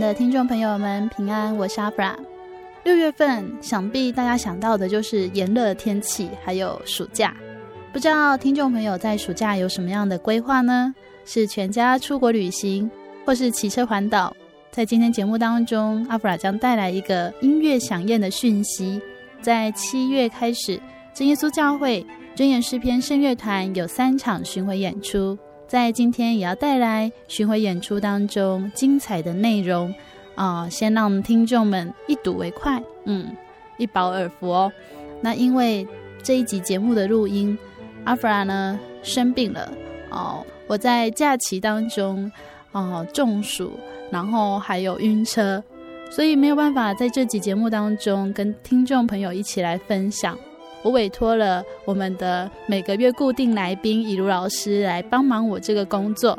的听众朋友们，平安，我是阿弗拉。六月份，想必大家想到的就是炎热的天气，还有暑假。不知道听众朋友在暑假有什么样的规划呢？是全家出国旅行，或是骑车环岛？在今天节目当中，阿弗拉将带来一个音乐响宴的讯息。在七月开始，真耶稣教会真言诗篇圣乐团有三场巡回演出。在今天也要带来巡回演出当中精彩的内容啊、先让听众们一睹为快，嗯，一饱耳福哦。那因为这一集节目的录音，阿弗拉呢生病了哦，我在假期当中哦、中暑，然后还有晕车，所以没有办法在这集节目当中跟听众朋友一起来分享。我委托了我们的每个月固定来宾以如老师来帮忙我这个工作。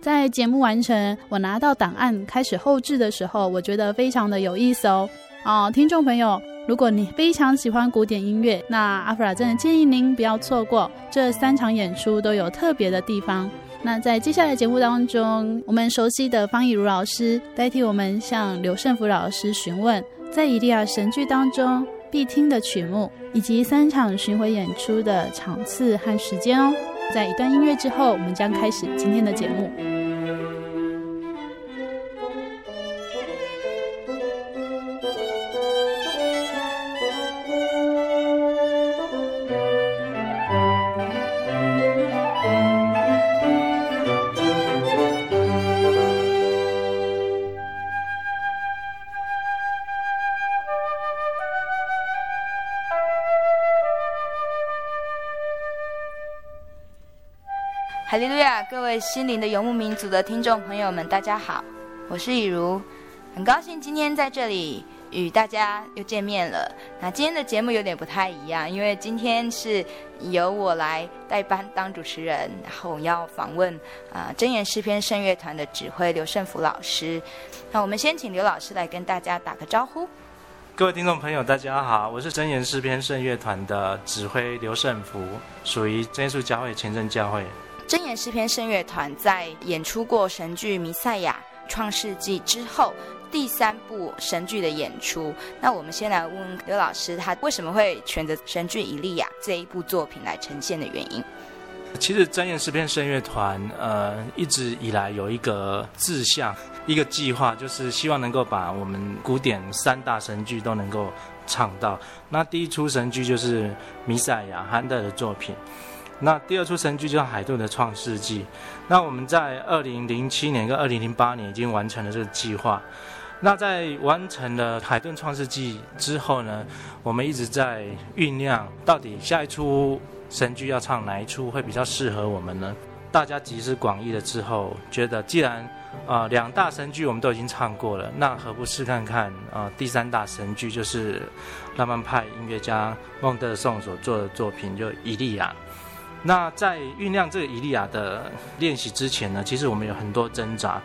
在节目完成，我拿到档案开始后制的时候，我觉得非常的有意思哦。哦，听众朋友，如果你非常喜欢古典音乐，那阿弗拉真的建议您不要错过这三场演出，都有特别的地方。那在接下来节目当中，我们熟悉的方以如老师代替我们向刘胜福老师询问，在以利亚神剧当中。必听的曲目，以及三场巡回演出的场次和时间哦。在一段音乐之后，我们将开始今天的节目。各位心灵的游牧民族的听众朋友们，大家好，我是以如，很高兴今天在这里与大家又见面了。那今天的节目有点不太一样，因为今天是由我来代班当主持人，然后我要访问啊、真言诗篇圣乐团的指挥刘胜福老师。那我们先请刘老师来跟大家打个招呼。各位听众朋友，大家好，我是真言诗篇圣乐团的指挥刘胜福，属于真耶稣教会前镇教会。真言诗篇圣乐团在演出过神剧《弥赛亚》《创世纪》之后，第三部神剧的演出。那我们先来问问刘老师，他为什么会选择神剧《以利亚》这一部作品来呈现的原因？其实真言诗篇圣乐团呃一直以来有一个志向，一个计划，就是希望能够把我们古典三大神剧都能够唱到。那第一出神剧就是《弥赛亚》韩德尔的作品。那第二出神剧就是海顿的《创世纪》，那我们在二零零七年跟二零零八年已经完成了这个计划。那在完成了海顿《创世纪》之后呢，我们一直在酝酿，到底下一出神剧要唱哪一出会比较适合我们呢？大家集思广益了之后，觉得既然啊、呃、两大神剧我们都已经唱过了，那何不试看看啊、呃、第三大神剧，就是浪漫派音乐家孟德尔颂所做的作品，就《伊利亚》。那在酝酿这个伊利亚的练习之前呢，其实我们有很多挣扎，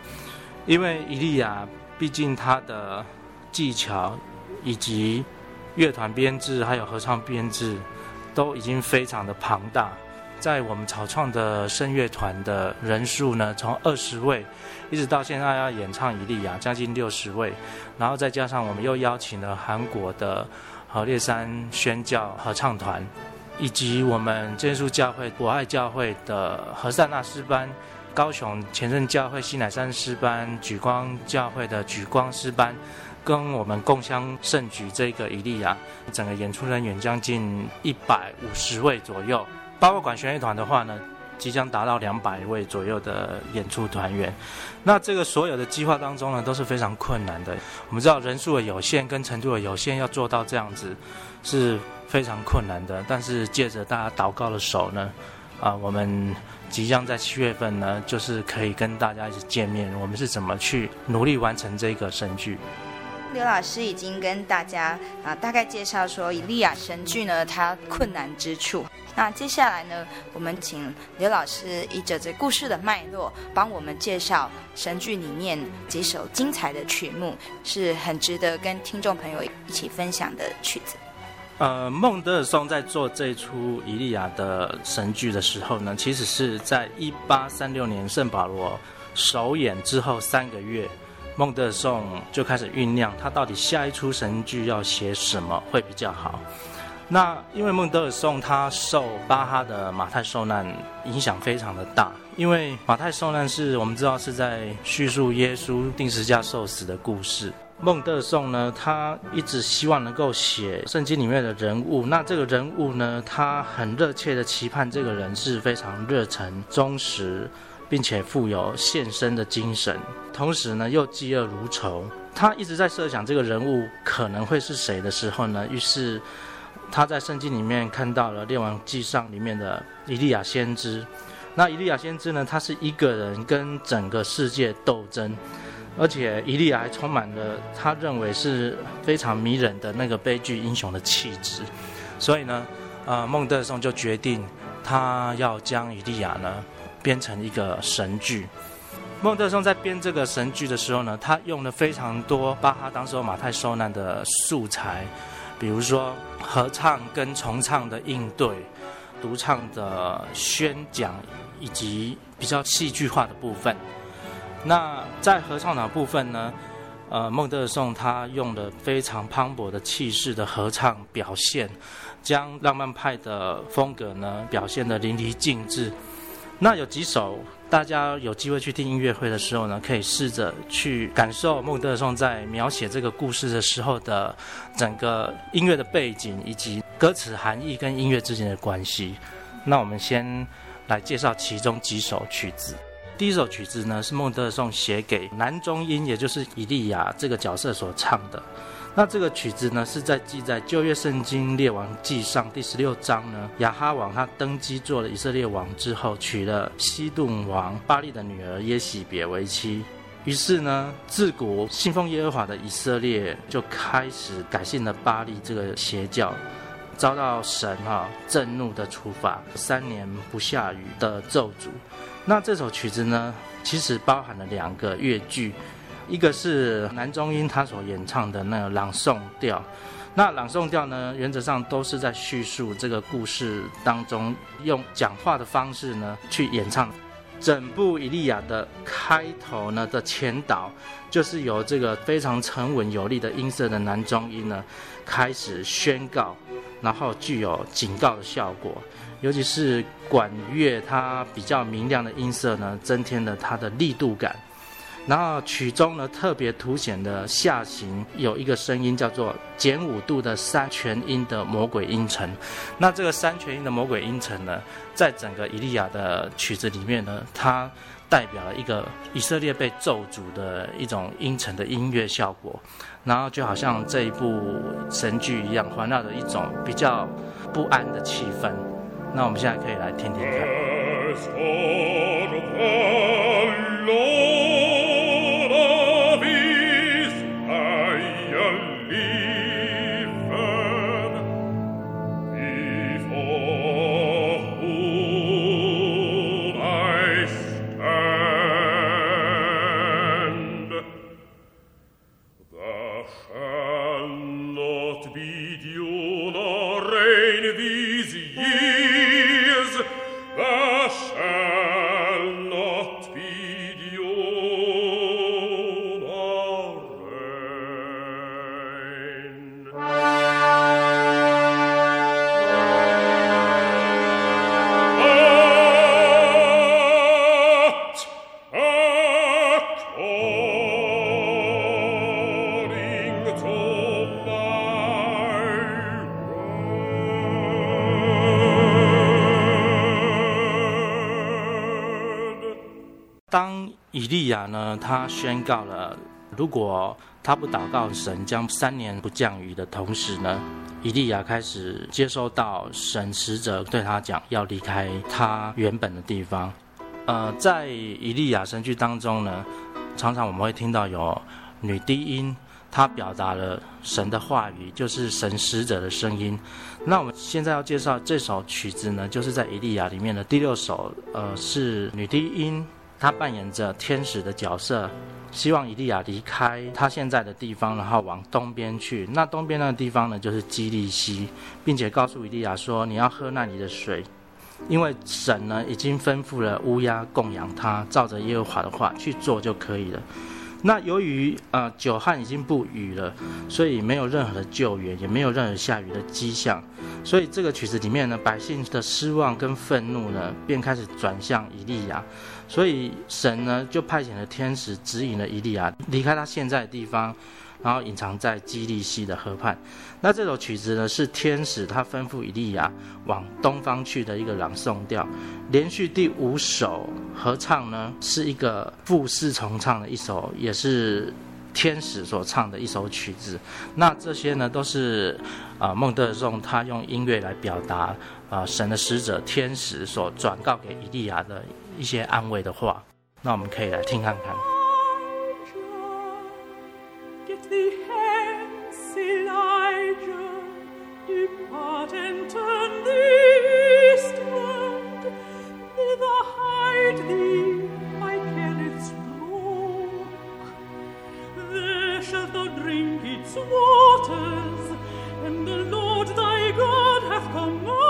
因为伊利亚毕竟他的技巧以及乐团编制还有合唱编制，都已经非常的庞大。在我们草创的声乐团的人数呢，从二十位一直到现在要演唱《以利亚》，将近六十位，然后再加上我们又邀请了韩国的和列山宣教合唱团，以及我们真耶稣教会博爱教会的何塞纳师班、高雄前任教会西乃山师班、莒光教会的莒光师班，跟我们共襄盛举这个《一利亚》，整个演出人员将近一百五十位左右。包括管弦乐团的话呢，即将达到两百位左右的演出团员。那这个所有的计划当中呢，都是非常困难的。我们知道人数的有限跟程度的有限，要做到这样子是非常困难的。但是借着大家祷告的手呢，啊，我们即将在七月份呢，就是可以跟大家一起见面。我们是怎么去努力完成这个神剧？刘老师已经跟大家啊大概介绍说，以利亚神剧呢，它困难之处。那接下来呢，我们请刘老师依着这故事的脉络，帮我们介绍神剧里面几首精彩的曲目，是很值得跟听众朋友一起分享的曲子。呃，孟德尔颂在做这一出伊利亚的神剧的时候呢，其实是在一八三六年圣保罗首演之后三个月。孟德尔颂就开始酝酿，他到底下一出神剧要写什么会比较好？那因为孟德尔颂他受巴哈的马太受难影响非常的大，因为马太受难是我们知道是在叙述耶稣定时架受死的故事。孟德尔颂呢，他一直希望能够写圣经里面的人物，那这个人物呢，他很热切的期盼这个人是非常热诚忠实。并且富有献身的精神，同时呢又嫉恶如仇。他一直在设想这个人物可能会是谁的时候呢，于是他在圣经里面看到了《列王纪上》里面的以利亚先知。那以利亚先知呢，他是一个人跟整个世界斗争，而且伊利亚还充满了他认为是非常迷人的那个悲剧英雄的气质。所以呢，呃，孟德尔颂就决定他要将伊利亚呢。编成一个神剧。孟德尔颂在编这个神剧的时候呢，他用了非常多巴哈当时马太受难的素材，比如说合唱跟重唱的应对、独唱的宣讲，以及比较戏剧化的部分。那在合唱的部分呢，呃，孟德尔颂他用了非常磅礴的气势的合唱表现，将浪漫派的风格呢表现得淋漓尽致。那有几首，大家有机会去听音乐会的时候呢，可以试着去感受孟德尔颂在描写这个故事的时候的整个音乐的背景以及歌词含义跟音乐之间的关系。那我们先来介绍其中几首曲子。第一首曲子呢，是孟德尔颂写给男中音，也就是以利亚这个角色所唱的。那这个曲子呢，是在记载旧约圣经列王记上第十六章呢。亚哈王他登基做了以色列王之后，娶了西顿王巴力的女儿耶洗别为妻。于是呢，自古信奉耶和华的以色列就开始改信了巴力这个邪教，遭到神哈震怒的处罚，三年不下雨的咒诅。那这首曲子呢，其实包含了两个乐句。一个是男中音他所演唱的那个朗诵调，那朗诵调呢，原则上都是在叙述这个故事当中，用讲话的方式呢去演唱。整部以利亚的开头呢的前导，就是由这个非常沉稳有力的音色的男中音呢开始宣告，然后具有警告的效果，尤其是管乐它比较明亮的音色呢，增添了它的力度感。然后曲中呢，特别凸显的下行有一个声音叫做减五度的三全音的魔鬼音程。那这个三全音的魔鬼音程呢，在整个以利亚的曲子里面呢，它代表了一个以色列被咒诅的一种音程的音乐效果。然后就好像这一部神剧一样，环绕着一种比较不安的气氛。那我们现在可以来听听看。他宣告了，如果他不祷告神，将三年不降雨的同时呢，以利亚开始接收到神使者对他讲，要离开他原本的地方。呃，在以利亚神剧当中呢，常常我们会听到有女低音，她表达了神的话语，就是神使者的声音。那我们现在要介绍这首曲子呢，就是在以利亚里面的第六首，呃，是女低音。他扮演着天使的角色，希望以利亚离开他现在的地方，然后往东边去。那东边那个地方呢，就是基利溪，并且告诉以利亚说：“你要喝那里的水，因为神呢已经吩咐了乌鸦供养他，照着耶和华的话去做就可以了。”那由于呃久旱已经不雨了，所以没有任何的救援，也没有任何下雨的迹象，所以这个曲子里面呢，百姓的失望跟愤怒呢，便开始转向以利亚。所以神呢，就派遣了天使指引了以利亚离开他现在的地方，然后隐藏在基利溪的河畔。那这首曲子呢，是天使他吩咐以利亚往东方去的一个朗诵调。连续第五首合唱呢，是一个复四重唱的一首，也是天使所唱的一首曲子。那这些呢，都是啊孟德尔颂他用音乐来表达啊神的使者天使所转告给以利亚的。一些安慰的话，那我们可以来听看看。上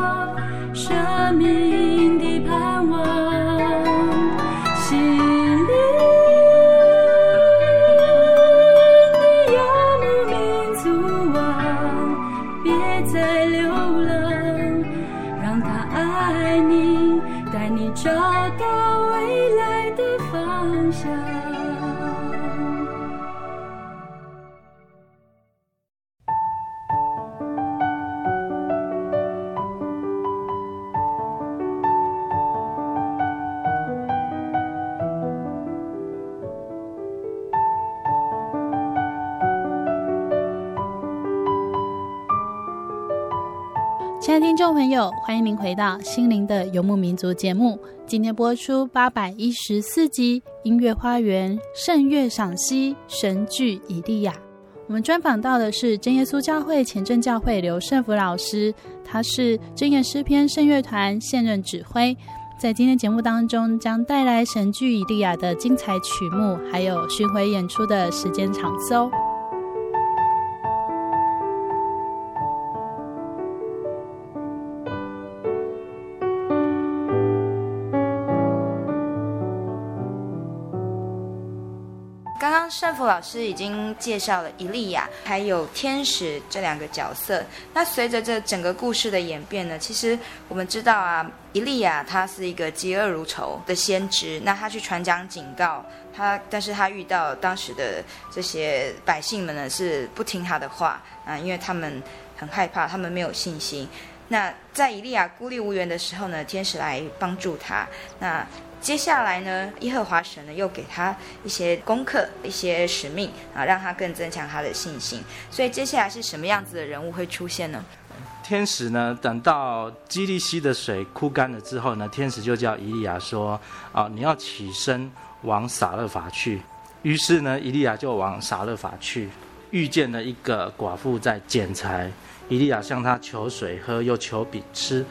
亲爱的听众朋友，欢迎您回到《心灵的游牧民族》节目。今天播出八百一十四集《音乐花园圣乐赏析神剧以利亚》。我们专访到的是真耶稣教会前正教会刘胜福老师，他是真言诗篇圣乐团现任指挥。在今天节目当中，将带来神剧以利亚的精彩曲目，还有巡回演出的时间场次哦。刚圣福老师已经介绍了伊利亚还有天使这两个角色。那随着这整个故事的演变呢，其实我们知道啊，伊利亚他是一个嫉恶如仇的先知，那他去传讲警告他，但是他遇到当时的这些百姓们呢，是不听他的话啊，因为他们很害怕，他们没有信心。那在伊利亚孤立无援的时候呢，天使来帮助他。那接下来呢，耶和华神呢又给他一些功课、一些使命啊，让他更增强他的信心。所以接下来是什么样子的人物会出现呢？天使呢，等到基利溪的水枯干了之后呢，天使就叫以利亚说：“啊，你要起身往撒勒法去。”于是呢，以利亚就往撒勒法去，遇见了一个寡妇在捡柴。以利亚向他求水喝，又求饼吃。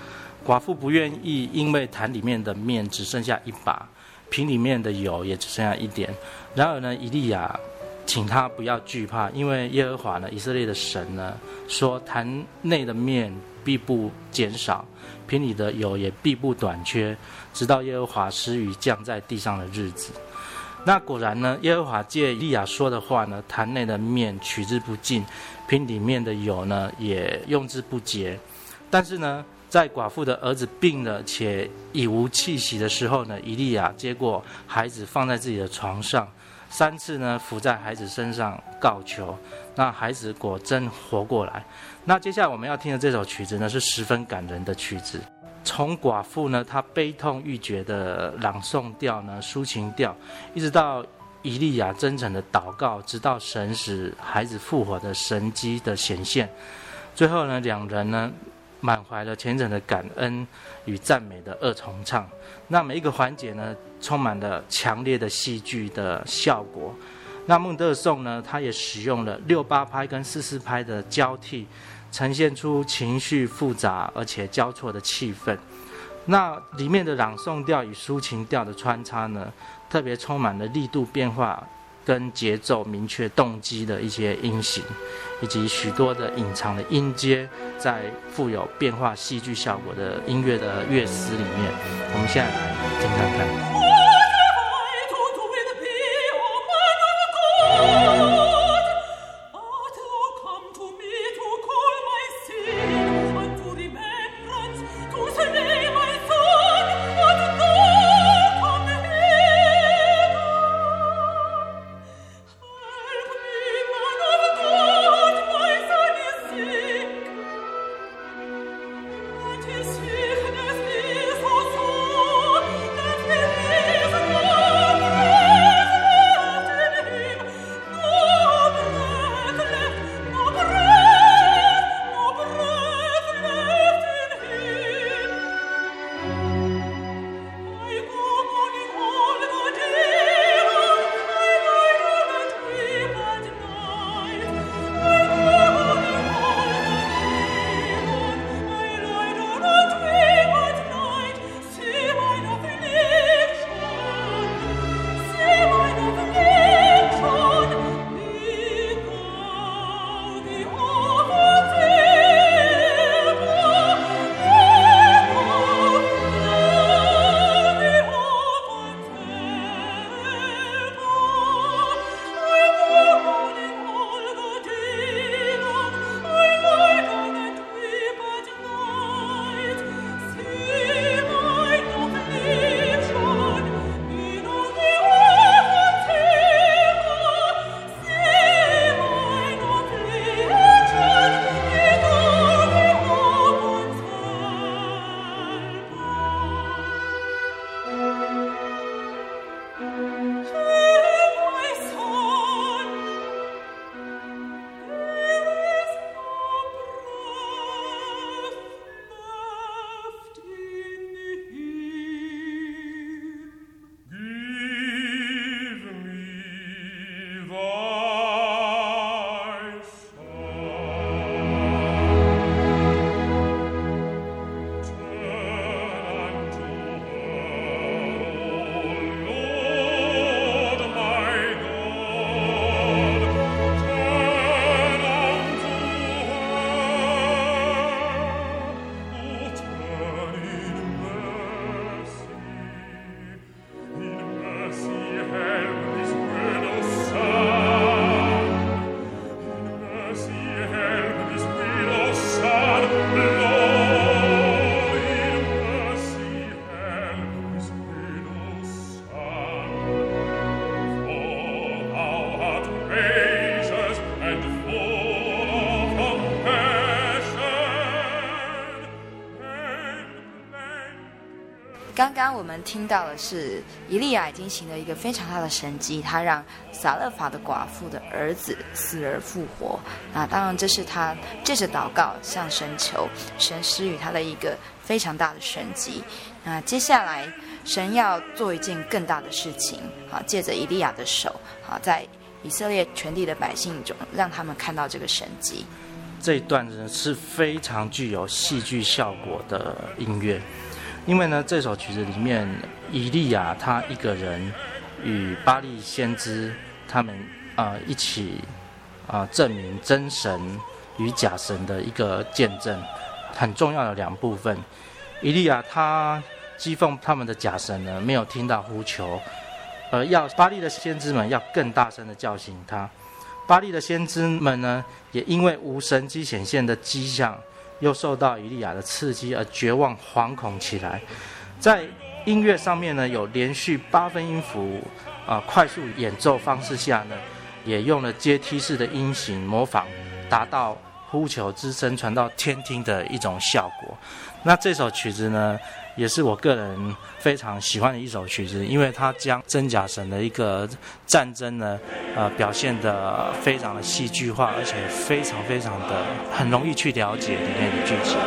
寡妇不愿意，因为坛里面的面只剩下一把，瓶里面的油也只剩下一点。然而呢，以利亚请他不要惧怕，因为耶和华呢，以色列的神呢，说坛内的面必不减少，瓶里的油也必不短缺，直到耶和华施雨降在地上的日子。那果然呢，耶和华借以利亚说的话呢，坛内的面取之不尽，瓶里面的油呢也用之不竭。但是呢，在寡妇的儿子病了且已无气息的时候呢，伊利亚接过孩子放在自己的床上，三次呢伏在孩子身上告求，那孩子果真活过来。那接下来我们要听的这首曲子呢，是十分感人的曲子。从寡妇呢，她悲痛欲绝的朗诵调呢，抒情调，一直到伊利亚真诚的祷告，直到神使孩子复活的神迹的显现，最后呢，两人呢满怀了虔诚的感恩与赞美的二重唱。那每一个环节呢，充满了强烈的戏剧的效果。那孟德尔颂呢，他也使用了六八拍跟四四拍的交替。呈现出情绪复杂而且交错的气氛，那里面的朗诵调与抒情调的穿插呢，特别充满了力度变化跟节奏明确动机的一些音型，以及许多的隐藏的音阶，在富有变化戏剧效果的音乐的乐词里面，我们现在来听看看。我们听到的是，以利亚已经行了一个非常大的神迹，他让撒勒法的寡妇的儿子死而复活。那当然，这是他借着祷告向神求，神施予他的一个非常大的神迹。那接下来，神要做一件更大的事情，啊，借着以利亚的手，啊，在以色列全地的百姓中，让他们看到这个神迹。这一段呢是非常具有戏剧效果的音乐，因为呢这首曲子里面，以利亚他一个人与巴力先知他们啊、一起啊、证明真神与假神的一个见证，很重要的两部分。以利亚他讥讽他们的假神呢，没有听到呼求，而要巴力的先知们要更大声的叫醒他。巴力的先知们呢，也因为无神迹显现的迹象，又受到以利亚的刺激而绝望惶恐起来。在音乐上面呢，有连续八分音符啊、快速演奏方式下呢，也用了阶梯式的音型模仿，达到呼求之声传到天听的一种效果。那这首曲子呢，也是我个人非常喜欢的一首曲子，因为它将真假神的一个战争呢，呃，表现得非常的戏剧化，而且非常非常的很容易去了解里面的剧情。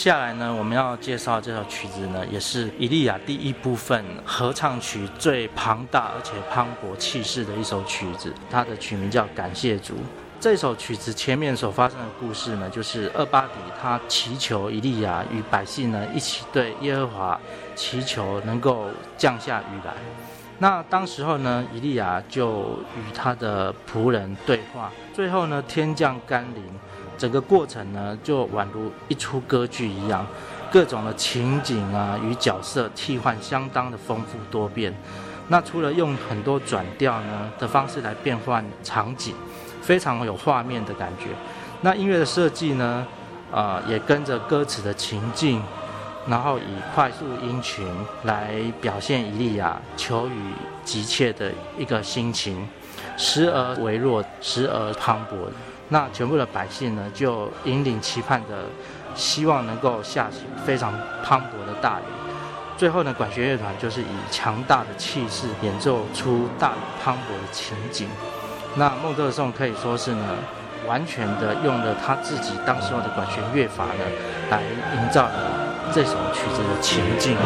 下来呢，我们要介绍这首曲子呢，也是以利亚第一部分合唱曲最庞大而且磅礴气势的一首曲子。它的曲名叫《感谢主》。这首曲子前面所发生的故事呢，就是厄巴底他祈求以利亚与百姓呢一起对耶和华祈求能够降下雨来。那当时候呢，以利亚就与他的仆人对话，最后呢，天降甘霖。整个过程呢，就宛如一出歌剧一样，各种的情景啊与角色替换相当的丰富多变。那除了用很多转调呢的方式来变换场景，非常有画面的感觉。那音乐的设计呢，呃，也跟着歌词的情境，然后以快速音群来表现伊利亚求雨急切的一个心情，时而微弱，时而磅礴。那全部的百姓呢，就引领期盼的，希望能够下起非常磅礴的大雨。最后呢，管弦乐团就是以强大的气势演奏出大雨磅礴的情景。那孟德颂可以说是呢，完全的用了他自己当时候的管弦乐法呢，来营造了这首曲子的情境。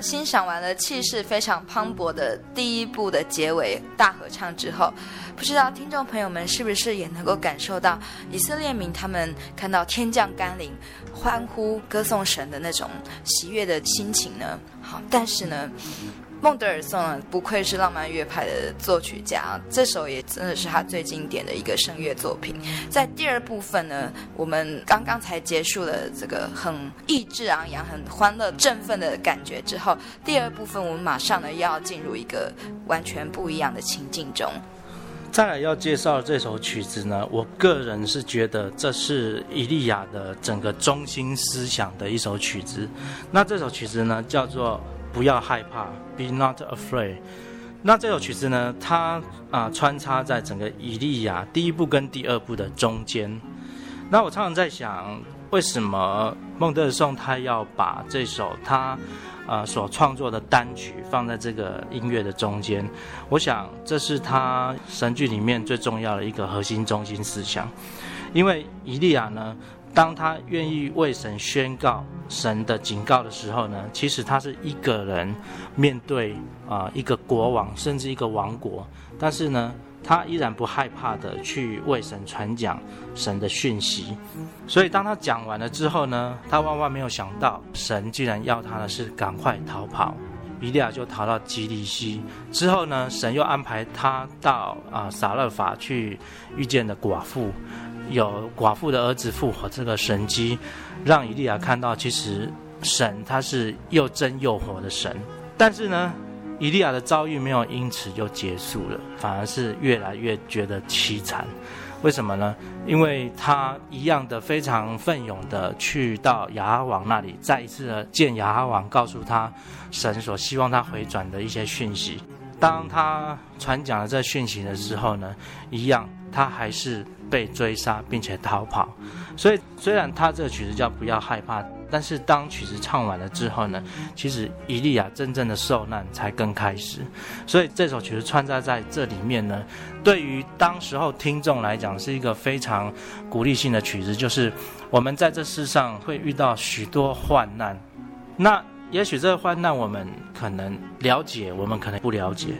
欣赏完了气势非常磅礴的第一部的结尾大合唱之后，不知道听众朋友们是不是也能够感受到以色列民他们看到天降甘霖、欢呼歌颂神的那种喜悦的心情呢？好，但是呢。孟德尔颂不愧是浪漫乐派的作曲家，这首也真的是他最经典的一个声乐作品。在第二部分呢，我们刚刚才结束了这个很意志昂扬、很欢乐、振奋的感觉之后，第二部分我们马上呢要进入一个完全不一样的情境中。再来要介绍这首曲子呢，我个人是觉得这是伊利亚的整个中心思想的一首曲子。那这首曲子呢叫做。不要害怕，Be not afraid。那这首曲子呢，它啊、穿插在整个以利亚第一部跟第二部的中间。那我常常在想，为什么孟德尔颂他要把这首他啊、所创作的单曲放在这个音乐的中间？我想这是他神剧里面最重要的一个核心中心思想，因为以利亚呢。当他愿意为神宣告神的警告的时候呢，其实他是一个人面对啊、一个国王甚至一个王国，但是呢，他依然不害怕的去为神传讲神的讯息。所以当他讲完了之后呢，他万万没有想到，神竟然要他的是赶快逃跑。以利亚就逃到基利溪之后呢，神又安排他到啊、撒勒法去遇见了寡妇。有寡妇的儿子复活这个神迹，让以利亚看到，其实神他是又真又活的神。但是呢，以利亚的遭遇没有因此就结束了，反而是越来越觉得凄惨。为什么呢？因为他一样的非常奋勇的去到亚哈王那里，再一次的见亚哈王，告诉他神所希望他回转的一些讯息。当他传讲了这讯息的时候呢，一样他还是被追杀，并且逃跑。所以虽然他这个曲子叫不要害怕，但是当曲子唱完了之后呢，其实伊利亚真正的受难才刚开始。所以这首曲子穿插在这里面呢，对于当时候听众来讲是一个非常鼓励性的曲子，就是我们在这世上会遇到许多患难，那。也许这个患难我们可能了解，我们可能不了解，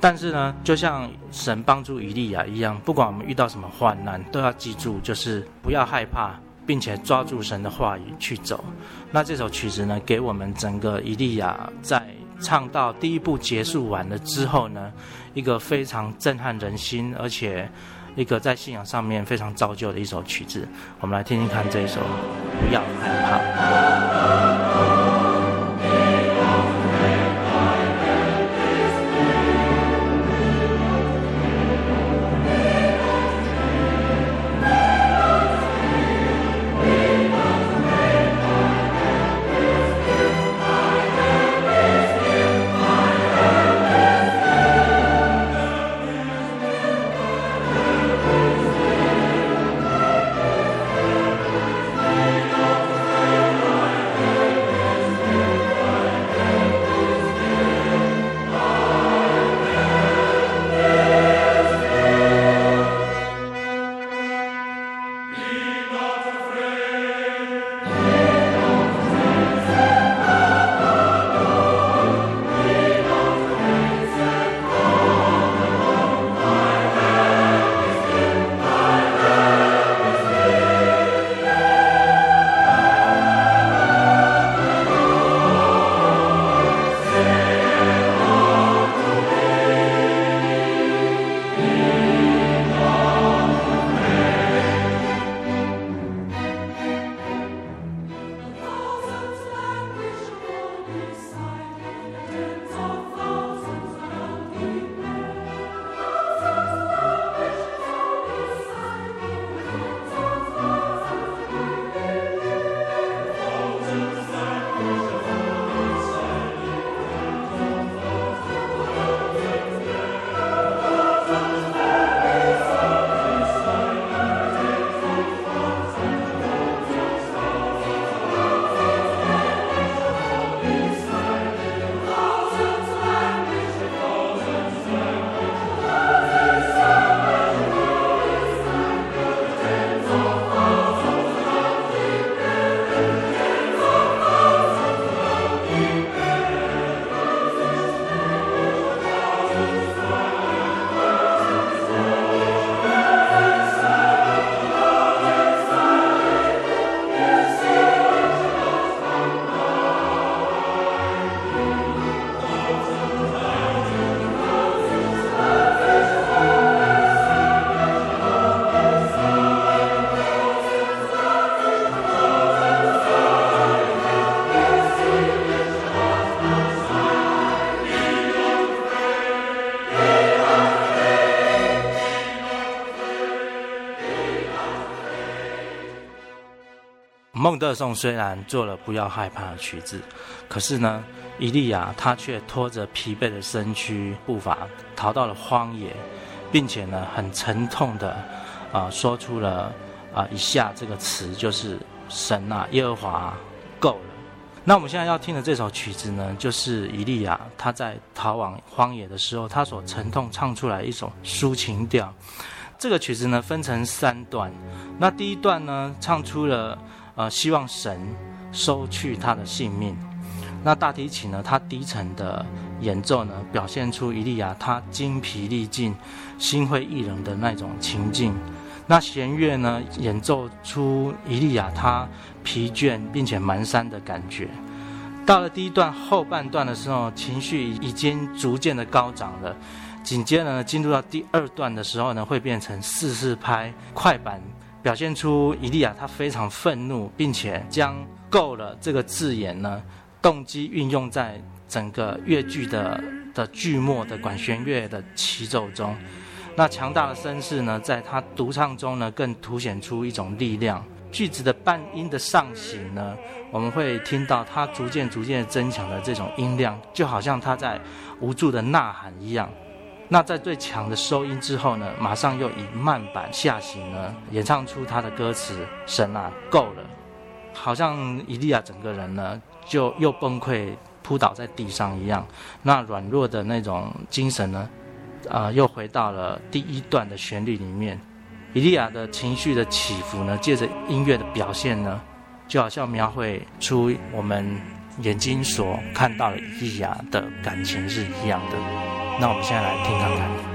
但是呢，就像神帮助以利亚一样，不管我们遇到什么患难，都要记住，就是不要害怕，并且抓住神的话语去走。那这首曲子呢，给我们整个以利亚在唱到第一部结束完了之后呢，一个非常震撼人心，而且一个在信仰上面非常造就的一首曲子。我们来听听看这一首《不要害怕》。孟德颂虽然做了不要害怕的曲子，可是呢，伊利亚他却拖着疲惫的身躯步伐逃到了荒野，并且呢，很沉痛的啊、说出了啊、以下这个词，就是神啊，耶和华够了。那我们现在要听的这首曲子呢，就是伊利亚他在逃往荒野的时候，他所沉痛唱出来一首抒情调。这个曲子呢，分成三段，那第一段呢，唱出了。呃，希望神收去他的性命。那大提琴呢，它低沉的演奏呢，表现出伊利亚他精疲力尽、心灰意冷的那种情境。那弦乐呢，演奏出伊利亚他疲倦并且蹒跚的感觉。到了第一段后半段的时候，情绪已经逐渐的高涨了。紧接着呢，进入到第二段的时候呢，会变成四四拍快板。表现出伊利亚他非常愤怒，并且将“够了”这个字眼呢，动机运用在整个乐剧的的剧末的管弦乐的齐奏中。那强大的声势呢，在他独唱中呢，更凸显出一种力量。句子的半音的上行呢，我们会听到它逐渐逐渐增强的这种音量，就好像他在无助的呐喊一样。那在最强的收音之后呢，马上又以慢板下行呢，演唱出他的歌词：神啊，够了！好像伊利亚整个人呢，就又崩溃扑倒在地上一样。那软弱的那种精神呢，呃，又回到了第一段的旋律里面。伊利亚的情绪的起伏呢，借着音乐的表现呢，就好像描绘出我们眼睛所看到的伊利亚的感情是一样的。那我们现在来听看看。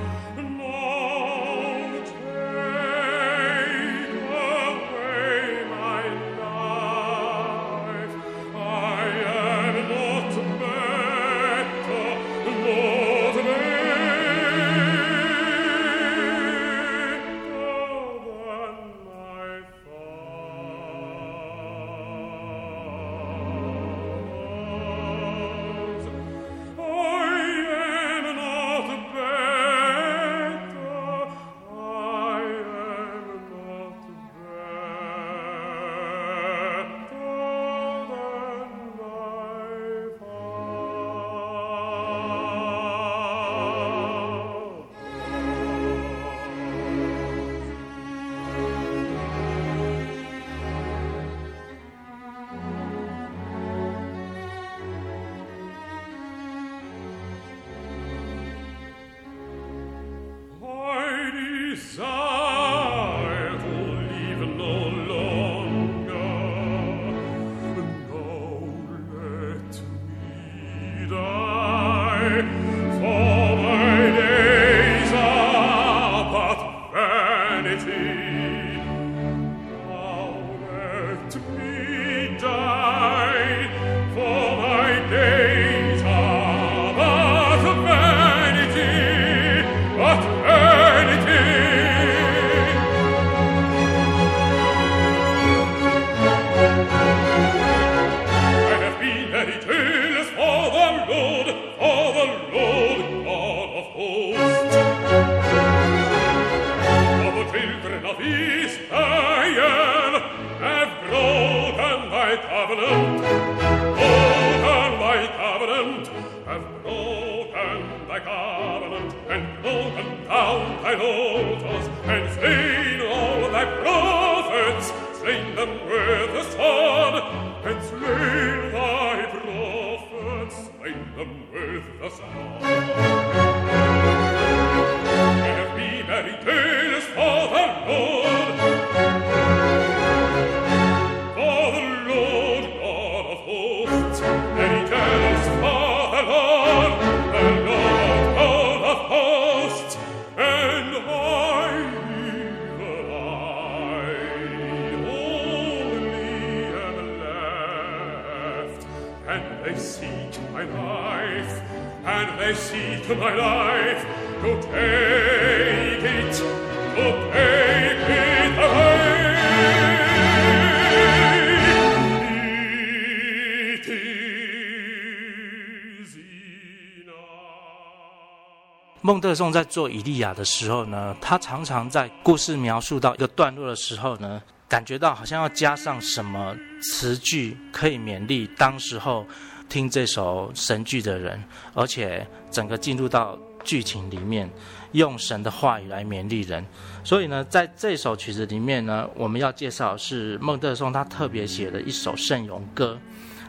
孟德松在做以利亚的时候呢，他常常在故事描述到一个段落的时候呢，感觉到好像要加上什么词句，可以勉励当时候听这首神剧的人，而且整个进入到剧情里面，用神的话语来勉励人。所以呢，在这首曲子里面呢，我们要介绍是孟德松他特别写的一首圣咏歌，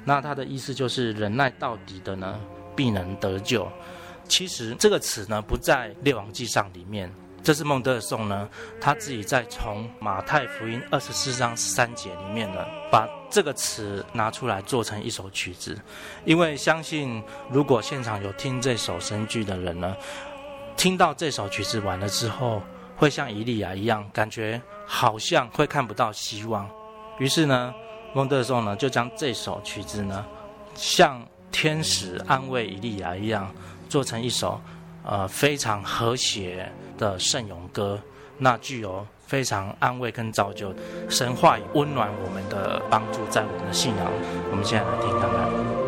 那他的意思就是忍耐到底的呢，必能得救。其实这个词呢，不在《列王纪上》里面，这是孟德尔颂呢，他自己在从马太福音二十四章三节里面呢，把这个词拿出来做成一首曲子。因为相信，如果现场有听这首神剧的人呢，听到这首曲子完了之后，会像以利亚一样，感觉好像会看不到希望。于是呢，孟德尔颂呢，就将这首曲子呢，像天使安慰以利亚一样。做成一首，呃，非常和谐的圣咏歌，那具有非常安慰跟造就，神话温暖我们的帮助，在我们的信仰。我们现在来听看看。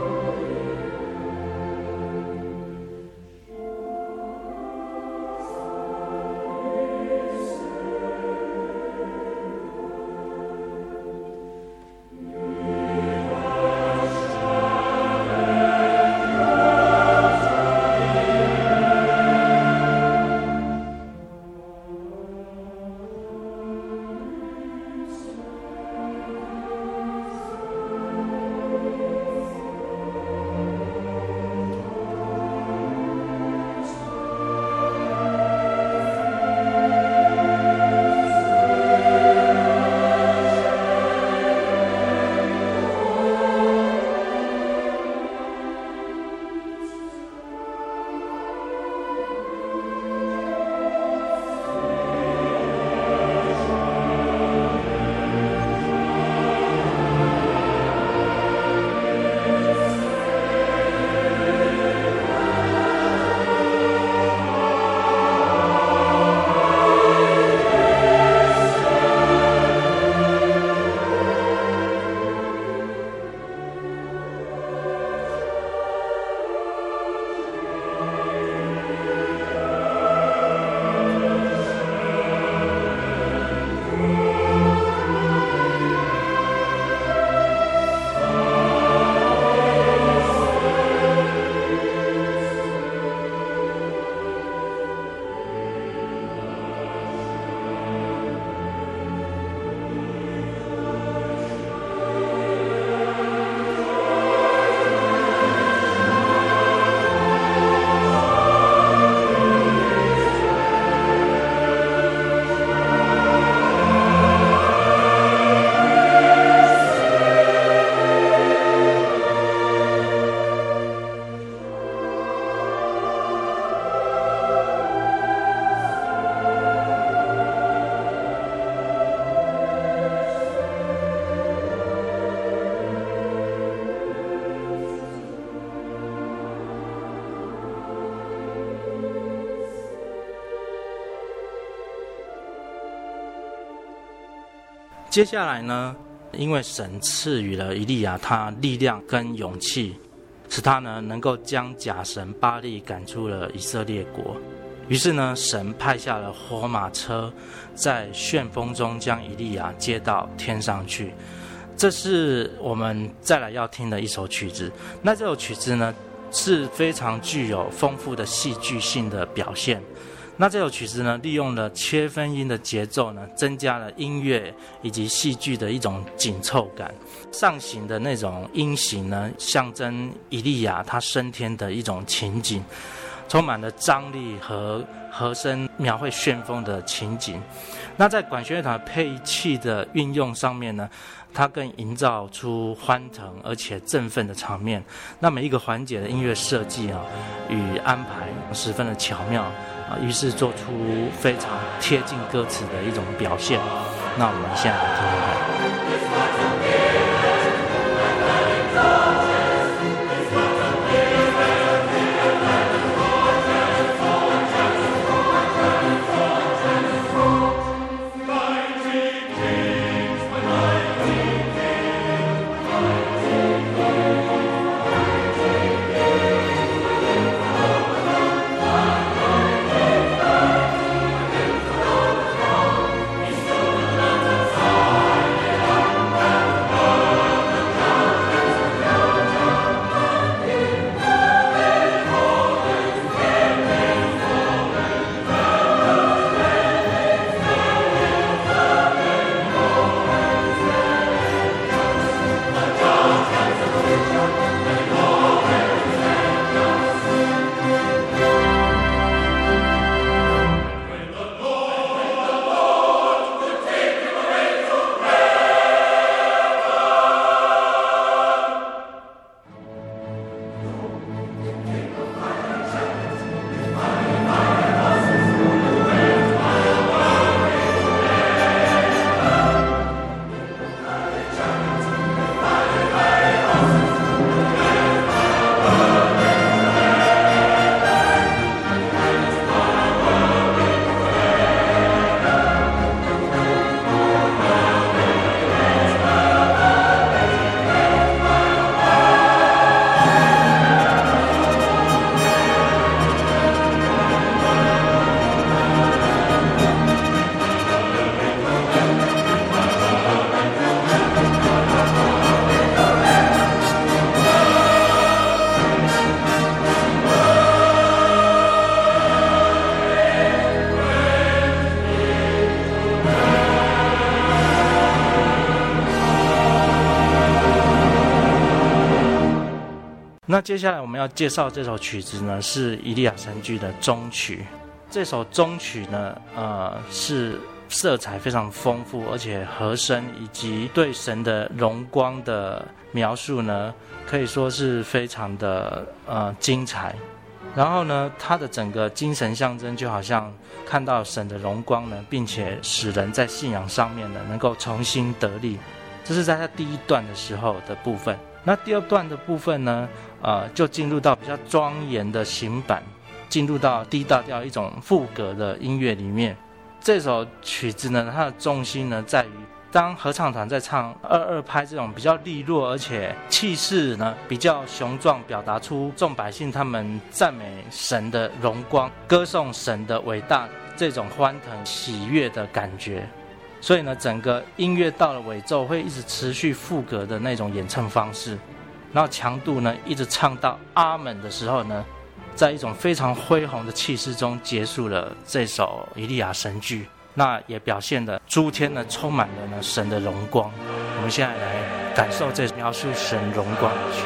接下来呢，因为神赐予了以利亚他力量跟勇气，使他呢能够将假神巴力赶出了以色列国。于是呢，神派下了火马车，在旋风中将以利亚接到天上去。这是我们再来要听的一首曲子。那这首曲子呢，是非常具有丰富的戏剧性的表现。那这首曲子呢，利用了切分音的节奏呢，增加了音乐以及戏剧的一种紧凑感。上行的那种音型呢，象征伊利亚他升天的一种情景。充满了张力和和声描绘旋风的情景。那在管弦乐团配器的运用上面呢，它更营造出欢腾而且振奋的场面。那每一个环节的音乐设计啊与安排十分的巧妙啊，于是做出非常贴近歌词的一种表现。那我们现在来听那接下来我们要介绍这首曲子呢，是《以利亚神剧》的终曲。这首终曲呢，呃，是色彩非常丰富，而且和声以及对神的荣光的描述呢，可以说是非常的呃精彩。然后呢，它的整个精神象征就好像看到神的荣光呢，并且使人在信仰上面呢能够重新得力。这是在它第一段的时候的部分。那第二段的部分呢，呃，就进入到比较庄严的行板，进入到 D 大调一种赋格的音乐里面。这首曲子呢，它的重心呢，在于当合唱团在唱二二拍这种比较利落，而且气势呢比较雄壮，表达出众百姓他们赞美神的荣光、歌颂神的伟大这种欢腾喜悦的感觉。所以呢，整个音乐到了尾奏会一直持续副歌的那种演唱方式，然后强度呢一直唱到阿门的时候呢，在一种非常恢宏的气势中结束了这首《以利亚神剧》，那也表现的诸天呢充满了呢神的荣光。我们现在来感受这描述神荣光的曲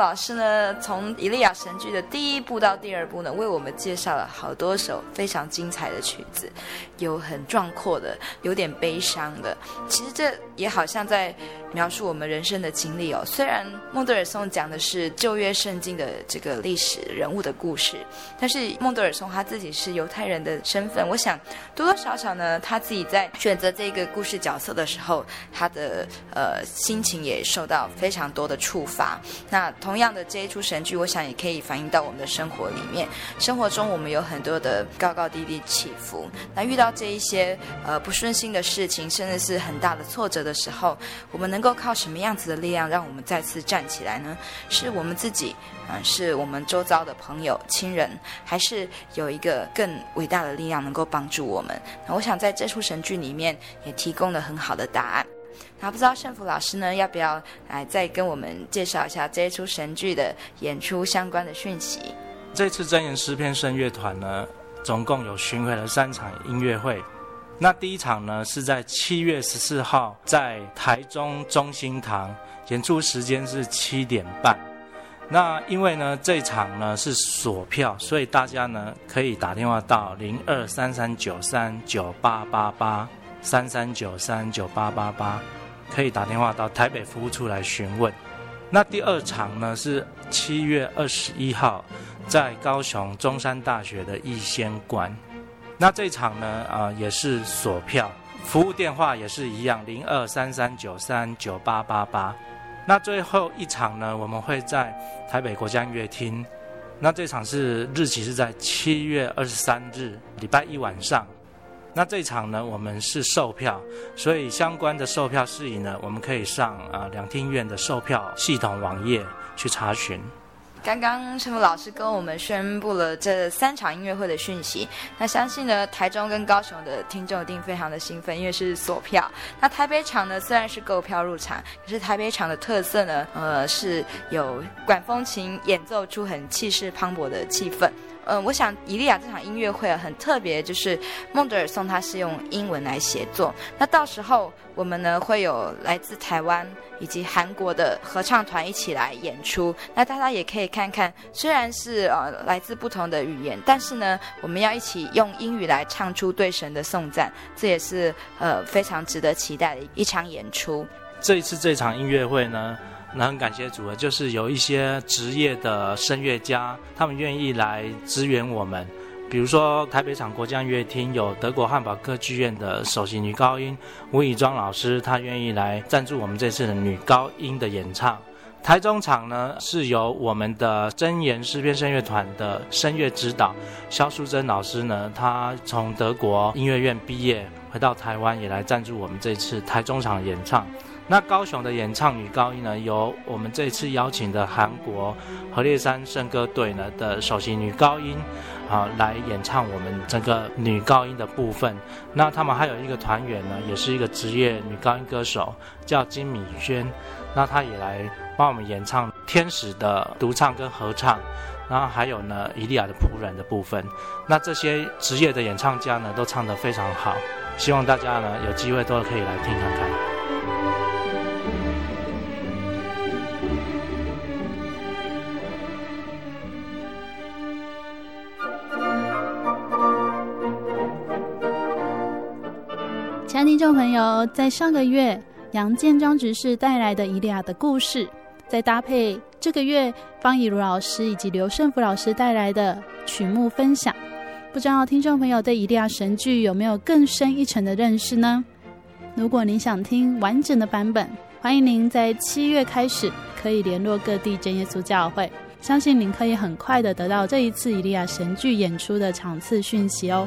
老师呢，从以利亚神剧的第一部到第二部呢，为我们介绍了好多首非常精彩的曲子，有很壮阔的，有点悲伤的。其实这也好像在描述我们人生的经历哦。虽然孟德尔颂讲的是旧约圣经的这个历史人物的故事，但是孟德尔颂他自己是犹太人的身份，我想多多少少呢，他自己在选择这个故事角色的时候，他的呃心情也受到非常多的触发。那同同样的这一出神剧，我想也可以反映到我们的生活里面。生活中我们有很多的高高低低起伏，那遇到这一些呃不顺心的事情，甚至是很大的挫折的时候，我们能够靠什么样子的力量让我们再次站起来呢？是我们自己，嗯、是我们周遭的朋友、亲人，还是有一个更伟大的力量能够帮助我们？那我想在这出神剧里面也提供了很好的答案。那不知道胜福老师呢，要不要来再跟我们介绍一下这一出神剧的演出相关的讯息？这次真言诗篇声乐团呢，总共有巡回了三场音乐会。那第一场呢是在七月十四号在台中中心堂演出，时间是七点半。那因为呢这场呢是锁票，所以大家呢可以打电话到零二三三九三九八八八三三九三九八八八。可以打电话到台北服务处来询问。那第二场呢是七月二十一号，在高雄中山大学的逸仙馆。那这场呢啊、也是锁票，服务电话也是一样，零二三三九三九八八八。那最后一场呢，我们会在台北国家音乐厅。那这场是日期是在七月二十三日，礼拜一晚上。那这场呢，我们是售票，所以相关的售票事宜呢，我们可以上啊两厅院的售票系统网页去查询。刚刚胜福老师跟我们宣布了这三场音乐会的讯息，那相信呢，台中跟高雄的听众一定非常的兴奋，因为是锁票。那台北场呢，虽然是购票入场，可是台北场的特色呢，呃，是有管风琴演奏出很气势磅礴的气氛。嗯，我想以利亚这场音乐会很特别，就是孟德尔颂他是用英文来写作。那到时候我们呢会有来自台湾以及韩国的合唱团一起来演出。那大家也可以看看，虽然是呃来自不同的语言，但是呢我们要一起用英语来唱出对神的颂赞，这也是呃非常值得期待的一场演出。这一次这场音乐会呢。那很感谢主啊，就是有一些职业的声乐家，他们愿意来支援我们。比如说台北场国家音乐厅有德国汉堡歌剧院的首席女高音吴以庄老师，她愿意来赞助我们这次的女高音的演唱。台中场呢是由我们的真言诗篇声乐团的声乐指导肖淑珍老师呢，她从德国音乐院毕业，回到台湾也来赞助我们这次台中场的演唱。那高雄的演唱女高音呢，由我们这次邀请的韩国何烈山圣歌队呢的首席女高音啊来演唱我们整个女高音的部分。那他们还有一个团员呢，也是一个职业女高音歌手，叫金米轩，那她也来帮我们演唱天使的独唱跟合唱，然后还有呢，伊利亚的仆人的部分。那这些职业的演唱家呢，都唱得非常好。希望大家呢，有机会都可以来听看看。众朋友，在上个月杨建章执事带来的《以利亚的故事》，再搭配这个月方以如老师以及刘胜福老师带来的曲目分享，不知道听众朋友对以利亚神剧有没有更深一层的认识呢？如果您想听完整的版本，欢迎您在七月开始可以联络各地真耶稣教会，相信您可以很快的得到这一次以利亚神剧演出的场次讯息哦。